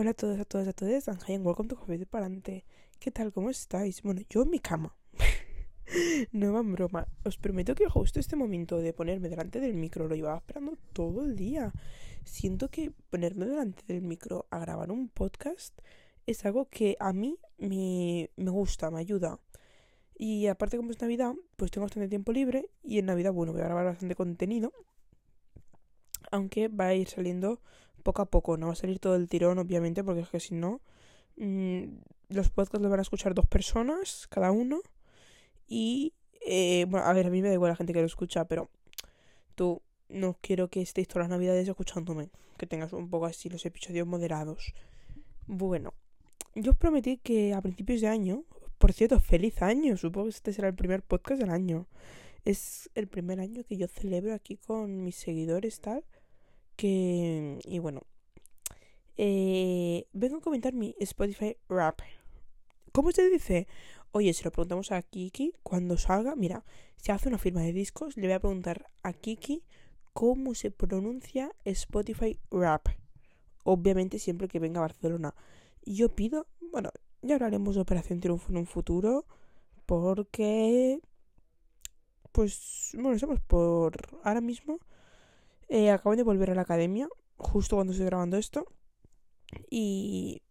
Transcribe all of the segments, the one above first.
Hola a todos, a todas, a todas, and hi and welcome to Coffee de Palante. ¿Qué tal? ¿Cómo estáis? Bueno, yo en mi cama. no va en broma. Os prometo que justo este momento de ponerme delante del micro lo iba esperando todo el día. Siento que ponerme delante del micro a grabar un podcast es algo que a mí me gusta, me ayuda. Y aparte como es Navidad, pues tengo bastante tiempo libre y en Navidad, bueno, voy a grabar bastante contenido. Aunque va a ir saliendo poco a poco, no va a salir todo el tirón, obviamente, porque es que si no, mmm, los podcasts los van a escuchar dos personas, cada uno. Y, eh, bueno, a ver, a mí me da igual la gente que lo escucha, pero tú no quiero que estéis todas las navidades escuchándome, que tengas un poco así los episodios moderados. Bueno, yo os prometí que a principios de año, por cierto, feliz año, supongo que este será el primer podcast del año. Es el primer año que yo celebro aquí con mis seguidores, tal que... Y bueno, eh, vengo a comentar mi Spotify Rap. ¿Cómo se dice? Oye, si lo preguntamos a Kiki cuando salga, mira, si hace una firma de discos, le voy a preguntar a Kiki cómo se pronuncia Spotify Rap. Obviamente siempre que venga a Barcelona. Yo pido, bueno, ya hablaremos de Operación Triunfo en un futuro, porque, pues, bueno, estamos por ahora mismo eh, acabo de volver a la academia, justo cuando estoy grabando esto. Y,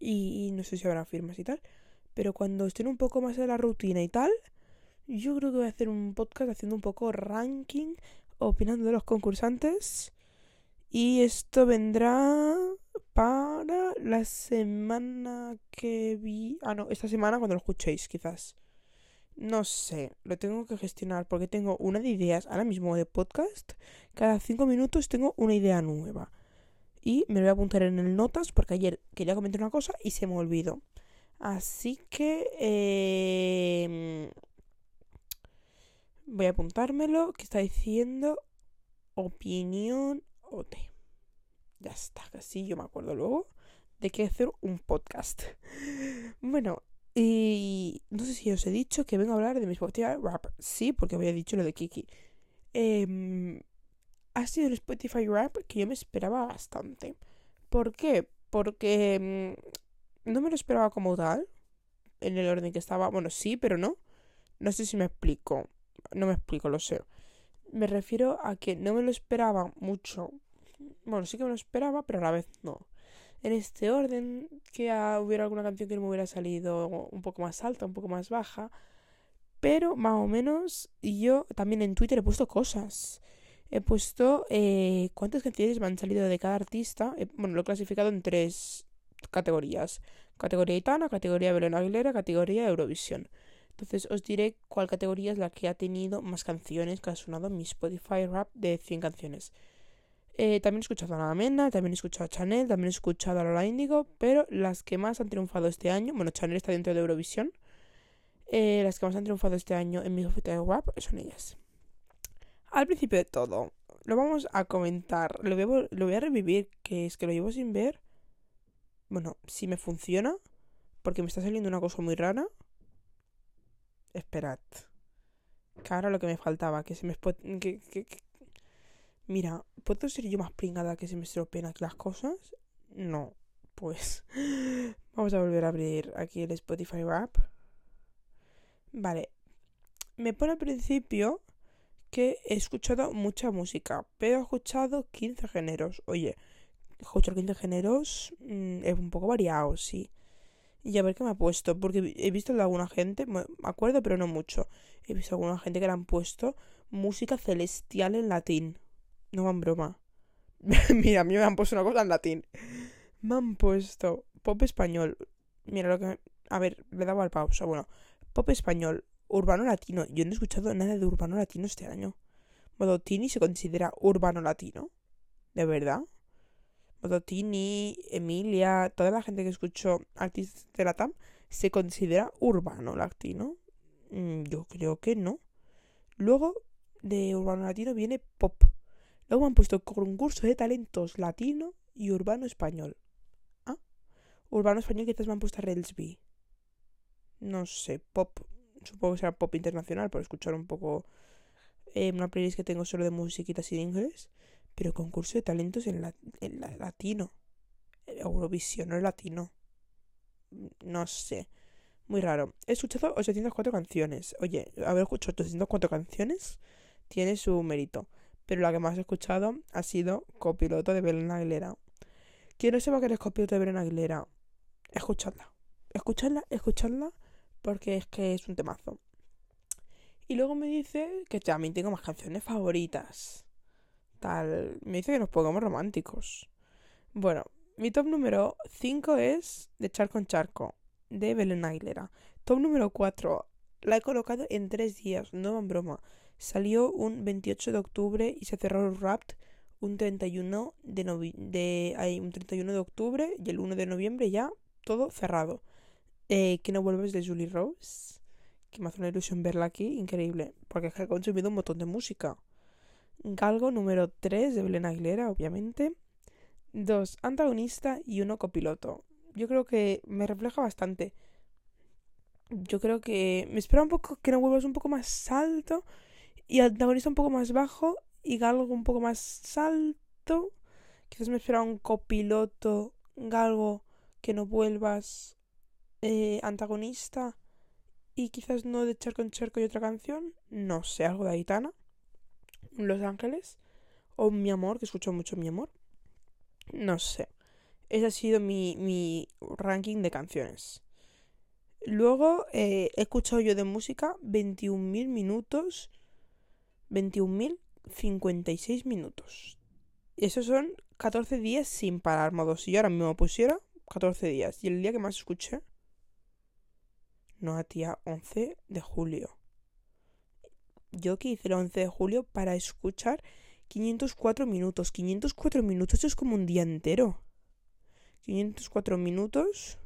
y, no sé si habrá firmas y tal. Pero cuando estén un poco más de la rutina y tal, yo creo que voy a hacer un podcast haciendo un poco ranking, opinando de los concursantes. Y esto vendrá para la semana que vi. Ah, no, esta semana cuando lo escuchéis, quizás. No sé, lo tengo que gestionar porque tengo una de ideas ahora mismo de podcast. Cada cinco minutos tengo una idea nueva. Y me lo voy a apuntar en el notas porque ayer quería comentar una cosa y se me olvidó. Así que eh, voy a apuntármelo. ¿Qué está diciendo? Opinión OT. Ya está, casi yo me acuerdo luego de que hacer un podcast. Bueno, y no sé si os he dicho que vengo a hablar de mi Spotify Rap. Sí, porque había dicho lo de Kiki. Eh, ha sido el Spotify Rap que yo me esperaba bastante. ¿Por qué? Porque mm, no me lo esperaba como tal. En el orden que estaba. Bueno, sí, pero no. No sé si me explico. No me explico, lo sé. Me refiero a que no me lo esperaba mucho. Bueno, sí que me lo esperaba, pero a la vez no en este orden, que hubiera alguna canción que me hubiera salido un poco más alta, un poco más baja. Pero más o menos yo también en Twitter he puesto cosas. He puesto eh, cuántas canciones me han salido de cada artista. bueno, lo he clasificado en tres categorías. Categoría Itana, categoría Belén Aguilera, categoría Eurovisión. Entonces os diré cuál categoría es la que ha tenido más canciones que ha sonado mi Spotify Rap de 100 canciones. Eh, también he escuchado a la Mena, también he escuchado a Chanel, también he escuchado a Lola Índigo, pero las que más han triunfado este año, bueno, Chanel está dentro de Eurovisión, eh, las que más han triunfado este año en mi oferta de WAP son ellas. Al principio de todo, lo vamos a comentar, lo voy a, lo voy a revivir, que es que lo llevo sin ver. Bueno, si me funciona, porque me está saliendo una cosa muy rara. Esperad. Ahora lo que me faltaba, que se me... Que, Mira, ¿puedo ser yo más pringada que se me estropean aquí las cosas? No, pues vamos a volver a abrir aquí el Spotify Rap. Vale, me pone al principio que he escuchado mucha música, pero he escuchado 15 géneros. Oye, escuchar 15 géneros mm, es un poco variado, sí. Y a ver qué me ha puesto, porque he visto de alguna gente, me acuerdo, pero no mucho. He visto alguna gente que le han puesto música celestial en latín. No van broma. Mira, a mí me han puesto una cosa en latín. Me han puesto pop español. Mira lo que... A ver, le daba al pausa. Bueno, pop español, urbano latino. Yo no he escuchado nada de urbano latino este año. Modotini se considera urbano latino. ¿De verdad? Modotini, Emilia, toda la gente que escucho artistas de la TAM se considera urbano latino. Mm, yo creo que no. Luego de urbano latino viene pop. Luego han puesto concurso de talentos latino y urbano español. Ah, urbano español quizás me han puesto Relsby. No sé, pop. Supongo que será pop internacional por escuchar un poco eh, una playlist que tengo solo de musiquitas y de inglés. Pero concurso de talentos en, latino. Eurovisión, no latino. No sé. Muy raro. He escuchado 804 canciones. Oye, haber escuchado 804 canciones tiene su mérito. Pero la que más he escuchado ha sido Copiloto de Belén Aguilera. Quien no sepa que eres copiloto de Belén Aguilera, escuchadla. Escuchadla, escuchadla, porque es que es un temazo. Y luego me dice que también tengo más canciones favoritas. Tal. Me dice que nos pongamos románticos. Bueno, mi top número 5 es de Charco en Charco, de Belén Aguilera. Top número 4, la he colocado en 3 días, no en broma. Salió un 28 de octubre y se cerró Rapt un 31 de, de un 31 de octubre y el 1 de noviembre ya todo cerrado. Eh, que no vuelves de Julie Rose, que me hace una ilusión verla aquí, increíble, porque ha consumido un montón de música. Galgo número 3 de Belén Aguilera, obviamente. Dos, antagonista y uno copiloto. Yo creo que me refleja bastante. Yo creo que me espera un poco que no vuelvas un poco más alto y antagonista un poco más bajo y Galgo un poco más alto. Quizás me espera un copiloto Galgo que no vuelvas eh, antagonista y quizás no de Charco en Charco y otra canción. No sé, algo de Aitana. Los Ángeles. O Mi Amor, que escucho mucho Mi Amor. No sé. Ese ha sido mi, mi ranking de canciones. Luego eh, he escuchado yo de música 21.000 minutos. 21.056 minutos. Esos son 14 días sin parar, modo. Si yo ahora mismo pusiera 14 días. Y el día que más escuché. No, tía, 11 de julio. Yo que hice el 11 de julio para escuchar 504 minutos. 504 minutos es como un día entero. 504 minutos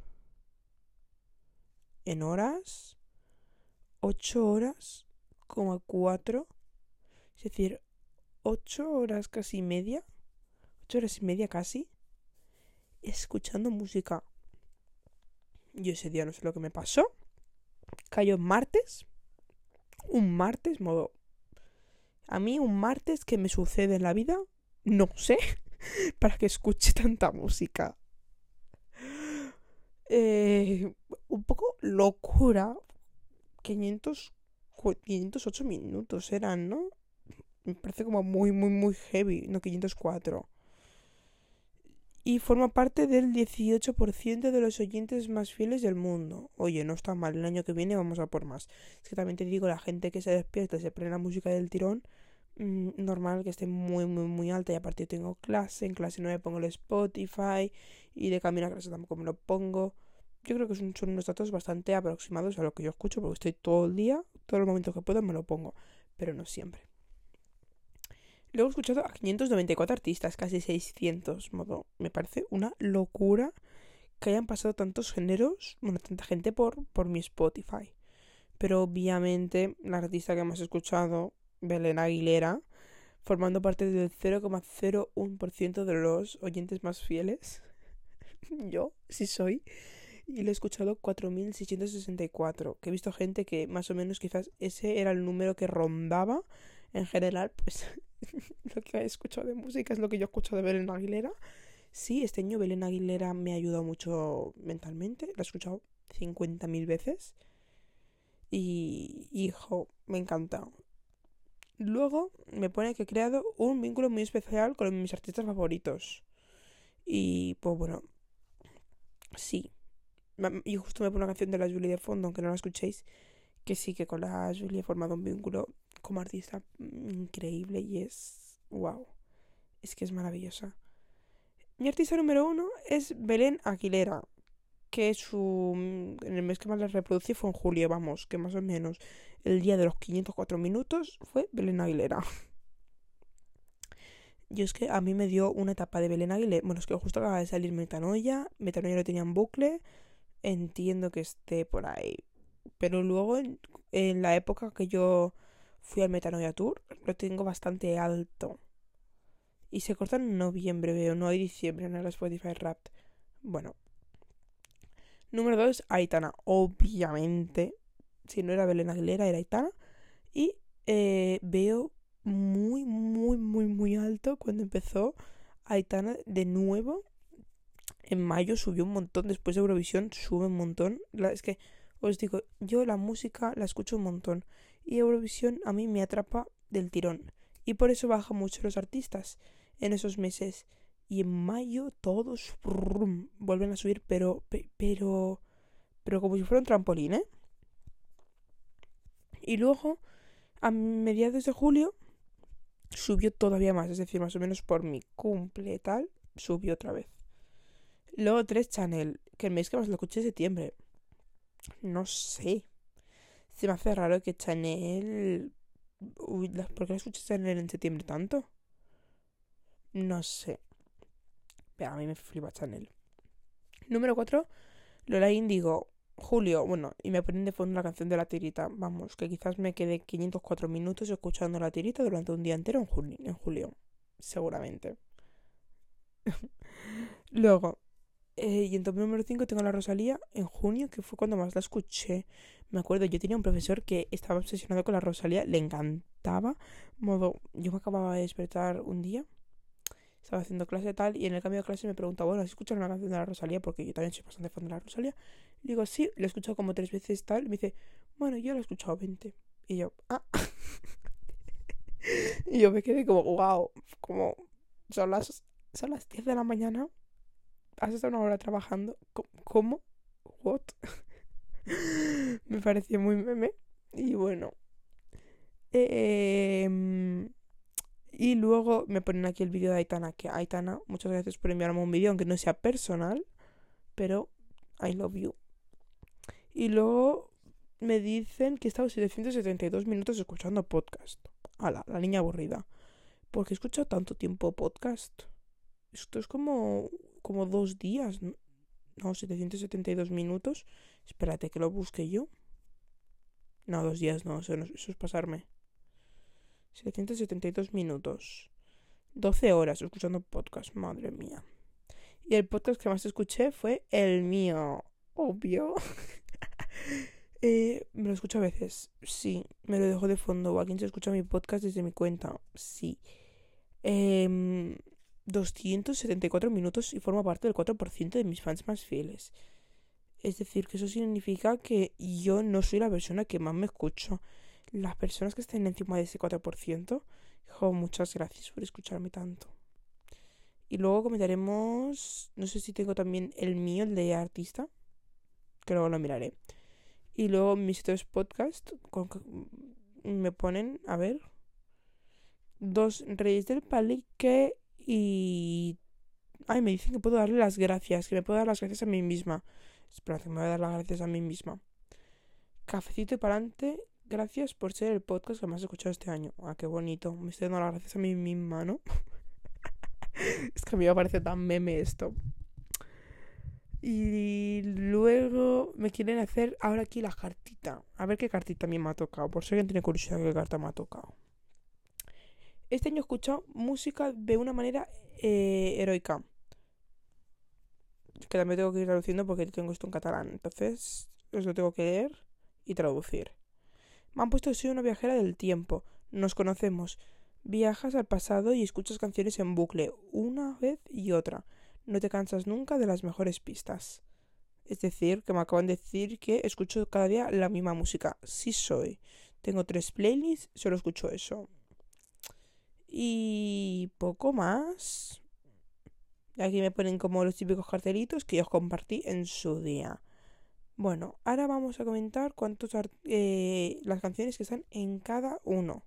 en horas. 8 horas, como 4. Es decir, 8 horas casi media. 8 horas y media casi. Escuchando música. Yo ese día no sé lo que me pasó. Cayó martes. Un martes, modo a mí un martes que me sucede en la vida, no sé, para que escuche tanta música. Eh, un poco locura. 500, 508 minutos eran, ¿no? Me parece como muy, muy, muy heavy. No, 504. Y forma parte del 18% de los oyentes más fieles del mundo. Oye, no está mal. El año que viene vamos a por más. Es que también te digo, la gente que se despierta y se prende la música del tirón Mm, normal que esté muy, muy, muy alta. Y aparte yo tengo clase, en clase no pongo el Spotify y de camino a clase tampoco me lo pongo. Yo creo que son, unos datos bastante aproximados a lo que yo escucho porque estoy todo el día, todos los momentos que puedo me lo pongo, pero no siempre. Luego he escuchado a 594 artistas, casi 600, modo, me parece una locura que hayan pasado tantos géneros, bueno, tanta gente por, por mi Spotify. Pero obviamente la artista que hemos escuchado Belén Aguilera, formando parte del 0,01% de los oyentes más fieles. Yo, sí soy. Y lo he escuchado 4.664. Que he visto gente que más o menos quizás ese era el número que rondaba. En general, pues lo que he escuchado de música es lo que yo he escuchado de Belén Aguilera. Sí, este año Belén Aguilera me ha ayudado mucho mentalmente. Lo he escuchado 50.000 veces. Y, hijo, me encanta. Luego me pone que he creado un vínculo muy especial con mis artistas favoritos. Y pues bueno, sí. Y justo me pone una canción de la Julie de fondo, aunque no la escuchéis, que sí que con la Julie he formado un vínculo como artista increíble y es wow. Es que es maravillosa. Mi artista número uno es Belén Aguilera, que su en el mes que más la reproducí fue en julio, vamos, que más o menos el día de los 504 minutos fue Belén Aguilera. Yo es que a mí me dio una etapa de Belén Aguilera. Bueno, es que justo acaba de salir Metanoia. Metanoia lo tenía en bucle. Entiendo que esté por ahí. Pero luego, en, la época que yo fui al Metanoia Tour, lo tengo bastante alto. Y se corta en noviembre, veo, no hay diciembre en el Spotify Rap. Bueno. Número 2, Aitana. Obviamente si no era Belén Aguilera, era Aitana. Y eh, veo muy, muy, muy, muy alto cuando empezó Aitana de nuevo en mayo subió un montón, después de Eurovisión sube un montón. es que os digo, yo la música la escucho un montón y Eurovisión a mí me atrapa del tirón y por eso bajan mucho los artistas en esos meses y en mayo todos vuelven a subir, pero pero pero como si fuera un trampolín, ¿eh? Y luego a mediados de julio subió todavía más, es decir, más o menos por mi cumple tal, subió otra vez. Luego tres Chanel, que el mes que más lo escuché es septiembre. No sé. Se me hace raro que Chanel... Uy, ¿por qué escuché Chanel en septiembre tanto? No sé. Pero a mí me flipa Chanel. Número 4, Lola Indigo. Julio, bueno, y me ponen de fondo la canción de la tirita. Vamos, que quizás me quede 504 minutos escuchando la tirita durante un día entero en julio, en julio seguramente. Luego, eh, y en top número 5 tengo la Rosalía en junio, que fue cuando más la escuché. Me acuerdo, yo tenía un profesor que estaba obsesionado con la Rosalía, le encantaba. Modo, yo me acababa de despertar un día estaba haciendo clase tal y en el cambio de clase me pregunta, bueno, ¿has escuchado una canción de la Rosalía? Porque yo también soy bastante fan de la Rosalía. Digo, sí, lo he escuchado como tres veces tal. Y me dice, bueno, yo lo he escuchado 20. Y yo, ah. y yo me quedé como, wow, como son las, son las 10 de la mañana. Has estado una hora trabajando. ¿Cómo? ¿What? me pareció muy meme. Y bueno. Eh, y luego me ponen aquí el vídeo de Aitana, que Aitana, muchas gracias por enviarme un vídeo, aunque no sea personal, pero I love you. Y luego me dicen que he estado 772 minutos escuchando podcast. Ala, la niña aburrida. ¿Por qué he escuchado tanto tiempo podcast? Esto es como, como dos días. No, 772 minutos. Espérate que lo busque yo. No, dos días no, eso, es pasarme. 772 minutos. 12 horas escuchando podcast, madre mía. Y el podcast que más escuché fue el mío, obvio. eh, me lo escucho a veces, sí. Me lo dejo de fondo. ¿A quién se escucha mi podcast desde mi cuenta? Sí. 274 em, minutos y forma parte del 4% de mis fans más fieles. Es decir, que eso significa que yo no soy la persona que más me escucho las personas que estén encima de ese 4%, muchas gracias por escucharme tanto. Y luego comentaremos, no sé si tengo también el mío, el de artista, que luego lo miraré. Y luego mis tres podcasts me ponen, a ver, dos Reyes del Palique y... Ay, me dicen que puedo darle las gracias, que me puedo dar las gracias a mí misma. Espera, que me voy a dar las gracias a mí misma. Cafecito y para Gracias por ser el podcast que más he escuchado este año. Ah, qué bonito. Me estoy dando las gracias a mí misma, ¿no? es que a mí me parece tan meme esto. Y luego me quieren hacer ahora aquí la cartita. A ver qué cartita a mí me ha tocado. Por si alguien tiene curiosidad qué carta me ha tocado. Este año he escuchado música de una manera eh, heroica. Que también tengo que ir traduciendo porque tengo esto en catalán. Entonces os lo tengo que leer y traducir. Me han puesto soy una viajera del tiempo. Nos conocemos. Viajas al pasado y escuchas canciones en bucle, una vez y otra. No te cansas nunca de las mejores pistas. Es decir, que me acaban de decir que escucho cada día la misma música. Sí soy. Tengo tres playlists, solo escucho eso. Y poco más. Aquí me ponen como los típicos cartelitos que yo compartí en su día. Bueno, ahora vamos a comentar cuántos eh, las canciones que están en cada uno.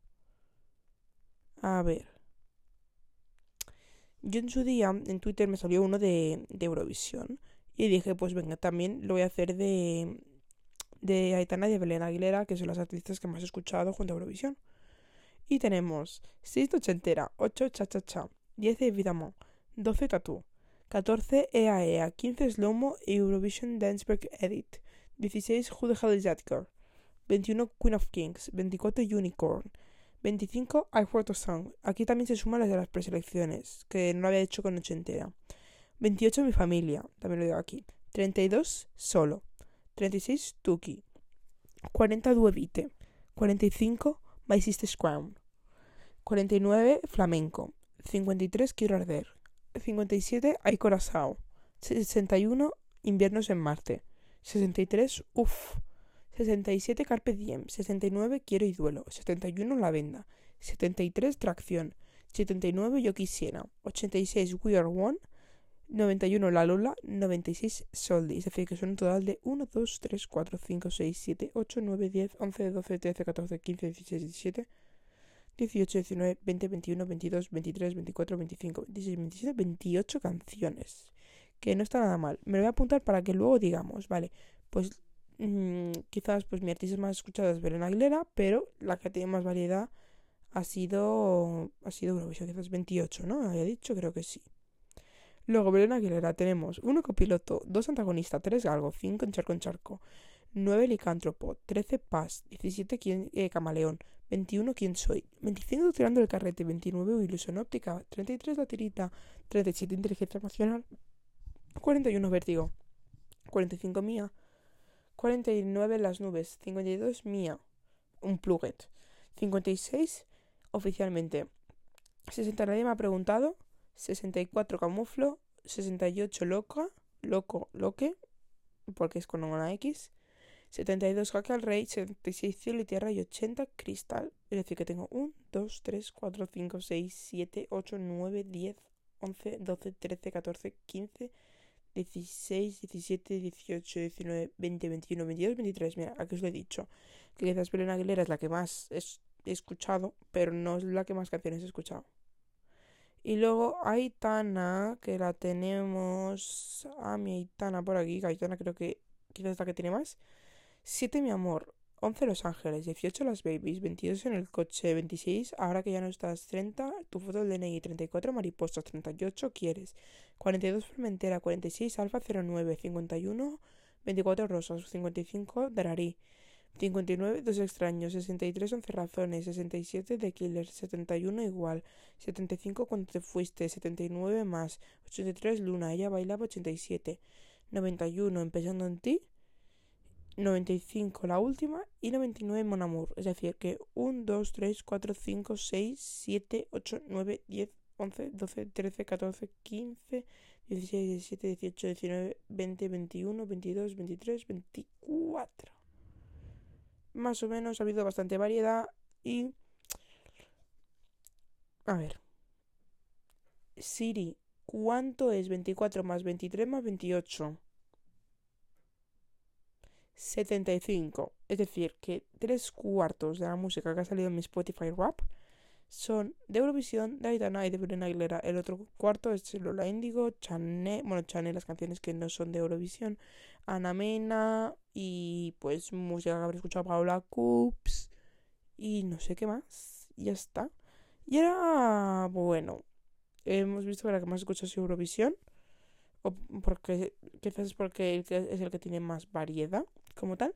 A ver. Yo en su día en Twitter me salió uno de, de Eurovisión. Y dije, pues venga, también lo voy a hacer de, de Aitana y de Belén Aguilera, que son las artistas que más he escuchado junto a Eurovisión. Y tenemos 6 de ochentera, 8 cha cha cha, 10 de Vidamon, 12 Tattoo, 14 EAEA, 15 Slowmo Eurovision Dance Break Edit, 16 Who the Hell is That Girl, 21 Queen of Kings, 24 Unicorn, 25 I Wrote a Song. Aquí también se suman las de las preselecciones, que no lo había hecho con noche entera. 28 Mi Familia, también lo digo aquí. 32 Solo. 36 Tuki. 40 Duevite. 45 My Sister's Crown. 49 Flamenco. 53 Quiero Arder. 57 Hay Corazao. 61, inviernos en Marte. 63, uff. 67, Carpe Diem. 69, Quiero y Duelo. 71, La Venda. 73, Tracción. 79, Yo Quisiera. 86, We Are One. 91 La Lola, 96 Soldi. Es decir, que son un total de 1, 2, 3, 4, 5, 6, 7, 8, 9, 10, 11, 12, 13, 14, 15, 16, 17, 18, 19, 20, 21, 22, 23, 24, 25, 26, 27, 28 canciones. Que no está nada mal. Me lo voy a apuntar para que luego digamos, vale, pues mmm, quizás pues mi artista más escuchada es Belén Aguilera, pero la que tiene más variedad ha sido ha sido Eurovisión, quizás 28, ¿no? Había dicho, creo que sí. Luego, Belén Aguilera, tenemos uno copiloto, dos antagonistas, tres galgo, cinco en charco en charco, nueve licántropo, trece paz, diecisiete eh, camaleón, veintiuno quién soy, veinticinco tirando el carrete, veintinueve ilusión óptica, treinta y tres la tirita, treinta y siete inteligencia emocional, cuarenta y uno vértigo, cuarenta y cinco mía, cuarenta y nueve las nubes, cincuenta y dos mía, un y seis oficialmente, sesenta nadie me ha preguntado, 64 camuflo, 68 loca, loco, loque, porque es con una X, 72 jaque al rey, 76 cielo y tierra y 80 cristal. Es decir, que tengo 1, 2, 3, 4, 5, 6, 7, 8, 9, 10, 11, 12, 13, 14, 15, 16, 17, 18, 19, 20, 21, 22, 23. Mira, aquí os lo he dicho. Que quizás Belén Aguilera es la que más he escuchado, pero no es la que más canciones he escuchado. Y luego Aitana, que la tenemos a mi Aitana por aquí. Aitana creo que quizás es la que tiene más. 7 mi amor. 11 Los Ángeles. 18 Las Babies. 22 en el coche. 26 ahora que ya no estás. 30 tu foto del DNI. 34 Mariposas. 38 Quieres. 42 Fermentera. 46 Alfa 09. 51 24 Rosas. 55 Dararí. 59 Dos extraños, 63 11 razones, 67 de Killer, 71 igual, 75 cuando te fuiste, 79 más, 83 Luna, ella bailaba 87, 91 empezando en ti, 95 la última y 99 Mon Amour. Es decir, que 1, 2, 3, 4, 5, 6, 7, 8, 9, 10, 11, 12, 13, 14, 15, 16, 17, 18, 19, 20, 21, 22, 23, 24 más o menos ha habido bastante variedad y... A ver. Siri, ¿cuánto es 24 más 23 más 28? 75. Es decir, que tres cuartos de la música que ha salido en mi Spotify Rap son de Eurovisión, de Aitana y de Bruna Aguilera. El otro cuarto es Lola Índigo, Chané, bueno, Chané, las canciones que no son de Eurovisión, Ana Mena y pues música que habré escuchado Paula Coops y no sé qué más. Ya está. Y era bueno. Hemos visto que la que más escucha es Eurovisión. O porque quizás es porque es el que tiene más variedad como tal.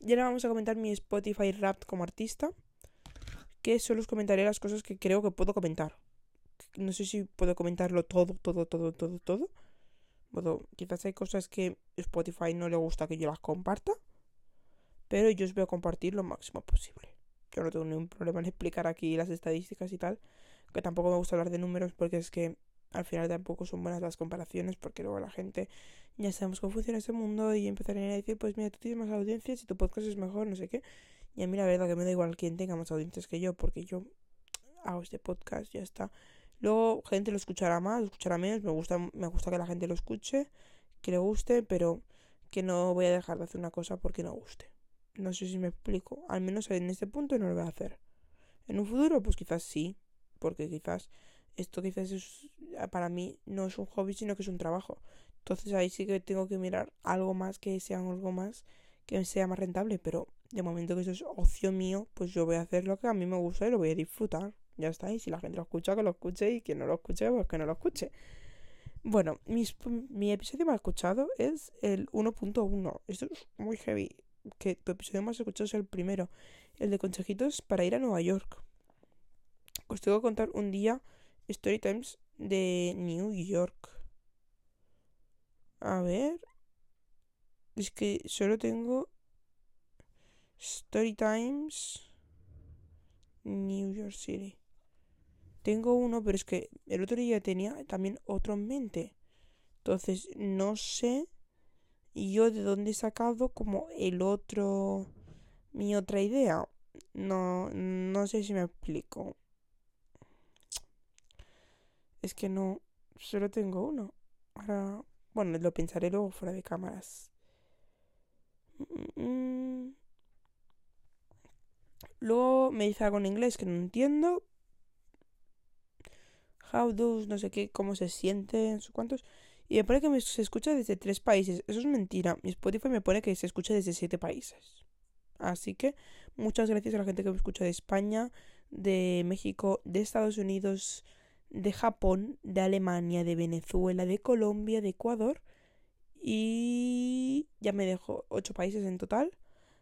Y ahora vamos a comentar mi Spotify Rap como artista que solo os comentaré las cosas que creo que puedo comentar. No sé si puedo comentarlo todo, todo, todo, todo, todo. Bueno, quizás hay cosas que Spotify no le gusta que yo las comparta, pero yo os voy a compartir lo máximo posible. Yo no tengo ningún problema en explicar aquí las estadísticas y tal, que tampoco me gusta hablar de números porque es que al final tampoco son buenas las comparaciones porque luego la gente ya sabemos cómo funciona este mundo y empezarían a decir, pues mira, tú tienes más audiencias y tu podcast es mejor, no sé qué. Y a mí la verdad que me da igual quién tenga más audiencias que yo, porque yo hago este podcast, ya está. Luego gente lo escuchará más, lo escuchará menos, me gusta, me gusta que la gente lo escuche, que le guste, pero que no voy a dejar de hacer una cosa porque no guste. No sé si me explico, al menos en este punto no lo voy a hacer. En un futuro, pues quizás sí, porque quizás esto quizás es, para mí no es un hobby, sino que es un trabajo. Entonces ahí sí que tengo que mirar algo más que sea algo más que sea más rentable, pero de momento que eso es ocio mío, pues yo voy a hacer lo que a mí me gusta y lo voy a disfrutar. Ya está, y si la gente lo escucha, que lo escuche, y quien no lo escuche, pues que no lo escuche. Bueno, mi episodio más escuchado es el 1.1. Esto es muy heavy. Que tu episodio más escuchado es el primero, el de consejitos para ir a Nueva York. Os tengo que contar un día Story Times de New York. A ver. Es que solo tengo Story Times, New York City. Tengo uno, pero es que el otro día tenía también otro en mente. Entonces, no sé yo de dónde he sacado como el otro, mi otra idea. No, no sé si me explico. Es que no, solo tengo uno. Ahora, bueno, lo pensaré luego fuera de cámaras. Mm. Luego me dice algo en inglés que no entiendo. How no sé qué, cómo se siente, no cuántos. Y me pone que se escucha desde tres países. Eso es mentira. Mi Spotify me pone que se escucha desde siete países. Así que muchas gracias a la gente que me escucha de España, de México, de Estados Unidos, de Japón, de Alemania, de Venezuela, de Colombia, de Ecuador. Y ya me dejo ocho países en total.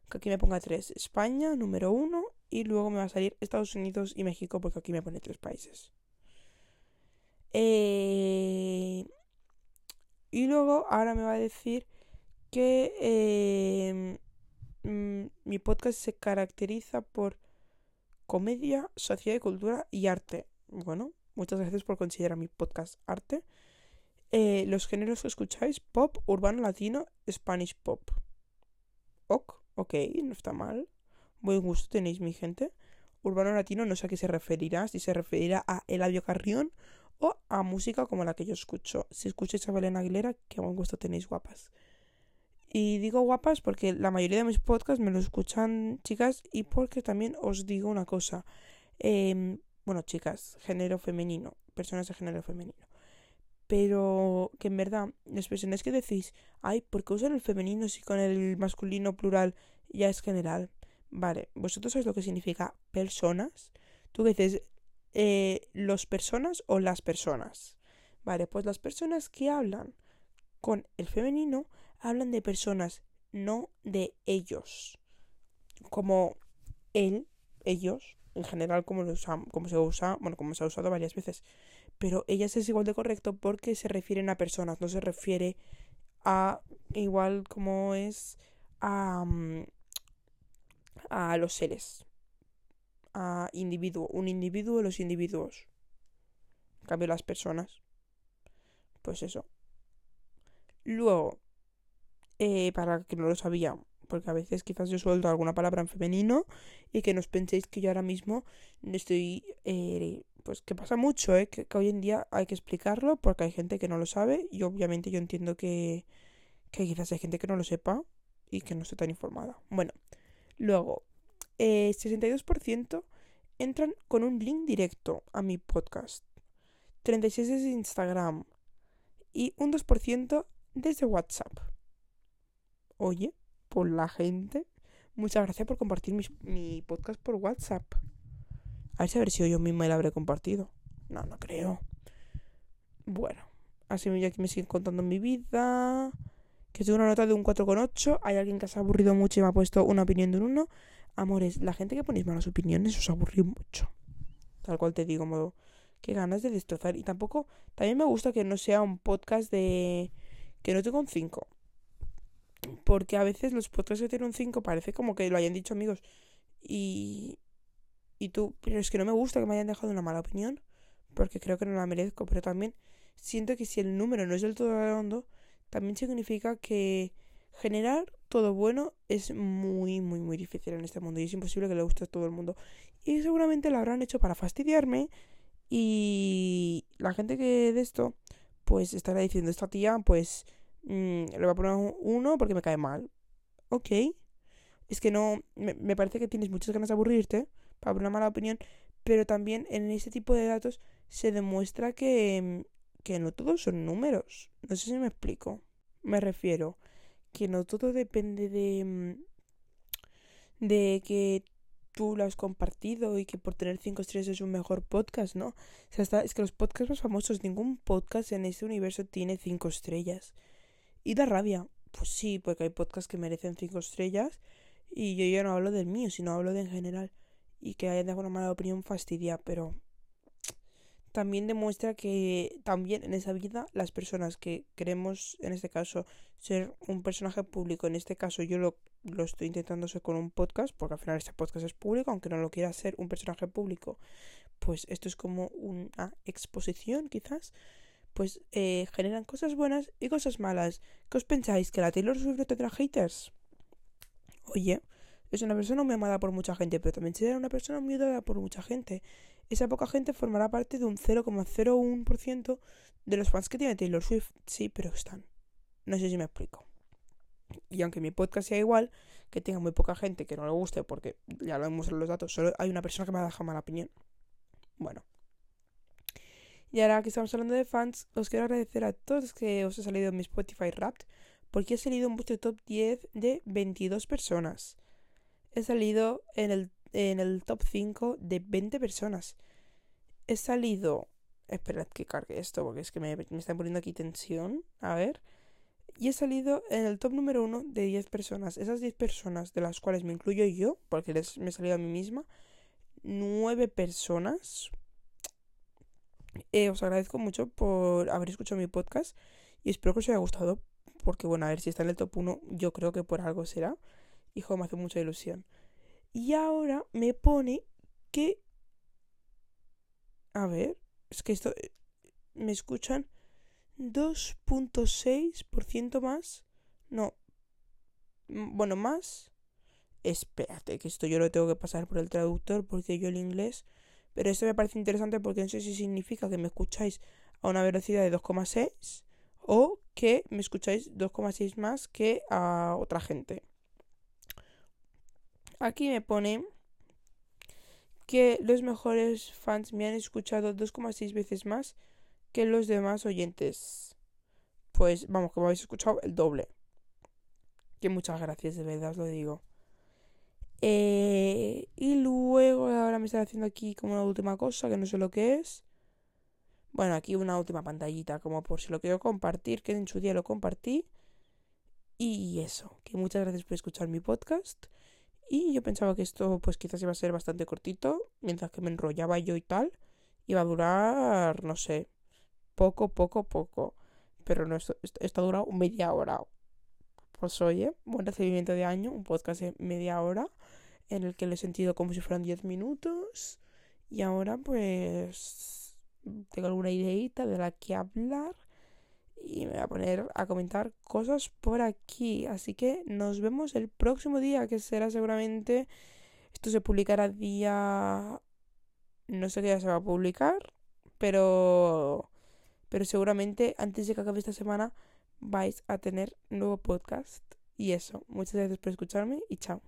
Que aquí me ponga tres. España, número uno. Y luego me va a salir Estados Unidos y México porque aquí me pone tres países. Eh, y luego ahora me va a decir que em, mm, mi podcast se caracteriza por comedia, sociedad y cultura y arte. Bueno, muchas gracias por considerar mi podcast arte. Eh, los géneros que escucháis, pop, urbano, latino, Spanish pop. Ok, ok, no está mal. Buen gusto tenéis, mi gente. Urbano latino no sé a qué se referirá, si se referirá a Eladio Carrión o a música como la que yo escucho. Si escucháis a Belén Aguilera, qué buen gusto tenéis guapas. Y digo guapas porque la mayoría de mis podcasts me lo escuchan chicas y porque también os digo una cosa. Em, bueno, chicas, género femenino, personas de género femenino. Pero que en verdad, las personas que decís, ay, ¿por qué usan el femenino si con el masculino plural ya es general? Vale, vosotros sabéis lo que significa personas. Tú dices, eh, los personas o las personas. Vale, pues las personas que hablan con el femenino hablan de personas, no de ellos. Como él, ellos, en general como, se usa, bueno, como se ha usado varias veces. Pero ellas es igual de correcto porque se refieren a personas, no se refiere a igual como es a, mm, a los seres a individuo, un individuo los individuos. En cambio, las personas. Pues eso. Luego, eh, para que no lo sabía, porque a veces quizás yo suelto alguna palabra en femenino y que no os penséis que yo ahora mismo estoy. Eh, pues que pasa mucho, ¿eh? Que, que, hoy en día hay que explicarlo porque hay gente que no lo sabe y obviamente yo entiendo que, que quizás hay gente que no lo sepa y que no esté tan informada. Bueno, luego, 62% eh, entran con un link directo a mi podcast. 36% desde Instagram. Y un 2% desde WhatsApp. Oye, por la gente. Muchas gracias por compartir mi, podcast por WhatsApp. A ver si, a ver si yo misma la habré compartido. No, no creo. Bueno, así aquí me siguen contando mi vida. Que tengo una nota de un 4,8. Hay alguien que se ha aburrido mucho y me ha puesto una opinión de un 1. Amores, la gente que ponéis malas opiniones os aburre mucho. Tal cual te digo, modo, qué ganas de destrozar. Y tampoco, también me gusta que no sea un podcast de... que no tenga un 5. Porque a veces los podcasts que tienen un 5 parece como que lo hayan dicho amigos. Y... Y tú, pero es que no me gusta que me hayan dejado una mala opinión. Porque creo que no la merezco. Pero también siento que si el número no es del todo redondo, también significa que generar todo bueno es muy, muy, muy difícil en este mundo y es imposible que le guste a todo el mundo. Y seguramente lo habrán hecho para fastidiarme y la gente que de esto, pues estará diciendo, esta tía, pues mm, le va a poner uno porque me cae mal. Ok. Es que no, me, me parece que tienes muchas ganas de aburrirte para una mala opinión, pero también en ese tipo de datos se demuestra que, que no todos son números. No sé si me explico. Me refiero que no todo depende de, mm, de que tú lo has compartido y que por tener cinco estrellas es un mejor podcast, ¿no? O sea, es que los podcasts más famosos, ningún podcast en este universo tiene cinco estrellas. Y da rabia. Pues sí, porque hay podcasts que merecen cinco estrellas y yo ya no hablo del mío, sino hablo de en general. Y que haya de alguna mala opinión fastidia, pero también demuestra que también en esa vida las personas que queremos, en este caso, ser un personaje público, en este caso yo lo, lo estoy intentando ser con un podcast, porque al final este podcast es público, aunque no lo quiera ser un personaje público, pues esto es como una exposición quizás, pues eh, generan cosas buenas y cosas malas. ¿Qué os pensáis? ¿Que la Taylor Swift no tendrá haters? Oye, es una persona muy amada por mucha gente, pero también será una persona muy odiada por mucha gente. Esa poca gente formará parte de un 0,01% de los fans que tiene Taylor Swift. Sí, pero están. No sé si me explico. Y aunque mi podcast sea igual, que tenga muy poca gente que no le guste, porque ya lo en los datos, solo hay una persona que me ha dejado mala opinión. Bueno. Y ahora que estamos hablando de fans, os quiero agradecer a todos que os ha salido en mi Spotify Wrapped, porque he salido en vuestro top 10 de 22 personas. He salido en el, en el top 5 de 20 personas. He salido... Esperad que cargue esto, porque es que me, me están poniendo aquí tensión. A ver. Y he salido en el top número 1 de 10 personas. Esas 10 personas, de las cuales me incluyo yo, porque me he salido a mí misma, 9 personas. Eh, os agradezco mucho por haber escuchado mi podcast y espero que os haya gustado. Porque, bueno, a ver si está en el top 1, yo creo que por algo será. Hijo, me hace mucha ilusión. Y ahora me pone que... A ver, es que esto... Eh, me escuchan 2.6% más. No. Bueno, más. Espérate, que esto yo lo tengo que pasar por el traductor porque yo el inglés... Pero esto me parece interesante porque no sé si significa que me escucháis a una velocidad de 2,6 o que me escucháis 2,6 más que a otra gente. Aquí me pone que los mejores fans me han escuchado 2,6 veces más que los demás oyentes. Pues vamos, que me habéis escuchado el doble. Que muchas gracias, de verdad os lo digo. Eh, y luego ahora me está haciendo aquí como una última cosa que no sé lo que es. Bueno, aquí una última pantallita como por si lo quiero compartir, que en su día lo compartí. Y eso, que muchas gracias por escuchar mi podcast. Y yo pensaba que esto pues quizás iba a ser bastante cortito, mientras que me enrollaba yo y tal. Iba a durar, no sé, poco, poco, poco. Pero no, esto, esto ha durado media hora. Pues oye, buen recibimiento de año, un podcast de media hora, en el que lo he sentido como si fueran 10 minutos. Y ahora pues tengo alguna ideita de la que hablar y me voy a poner a comentar cosas por aquí. Así que nos vemos el próximo día, que será seguramente... Esto se publicará día... No sé qué día se va a publicar, pero... Pero seguramente antes de que acabe esta semana vais a tener nuevo podcast. Y eso, muchas gracias por escucharme y chao.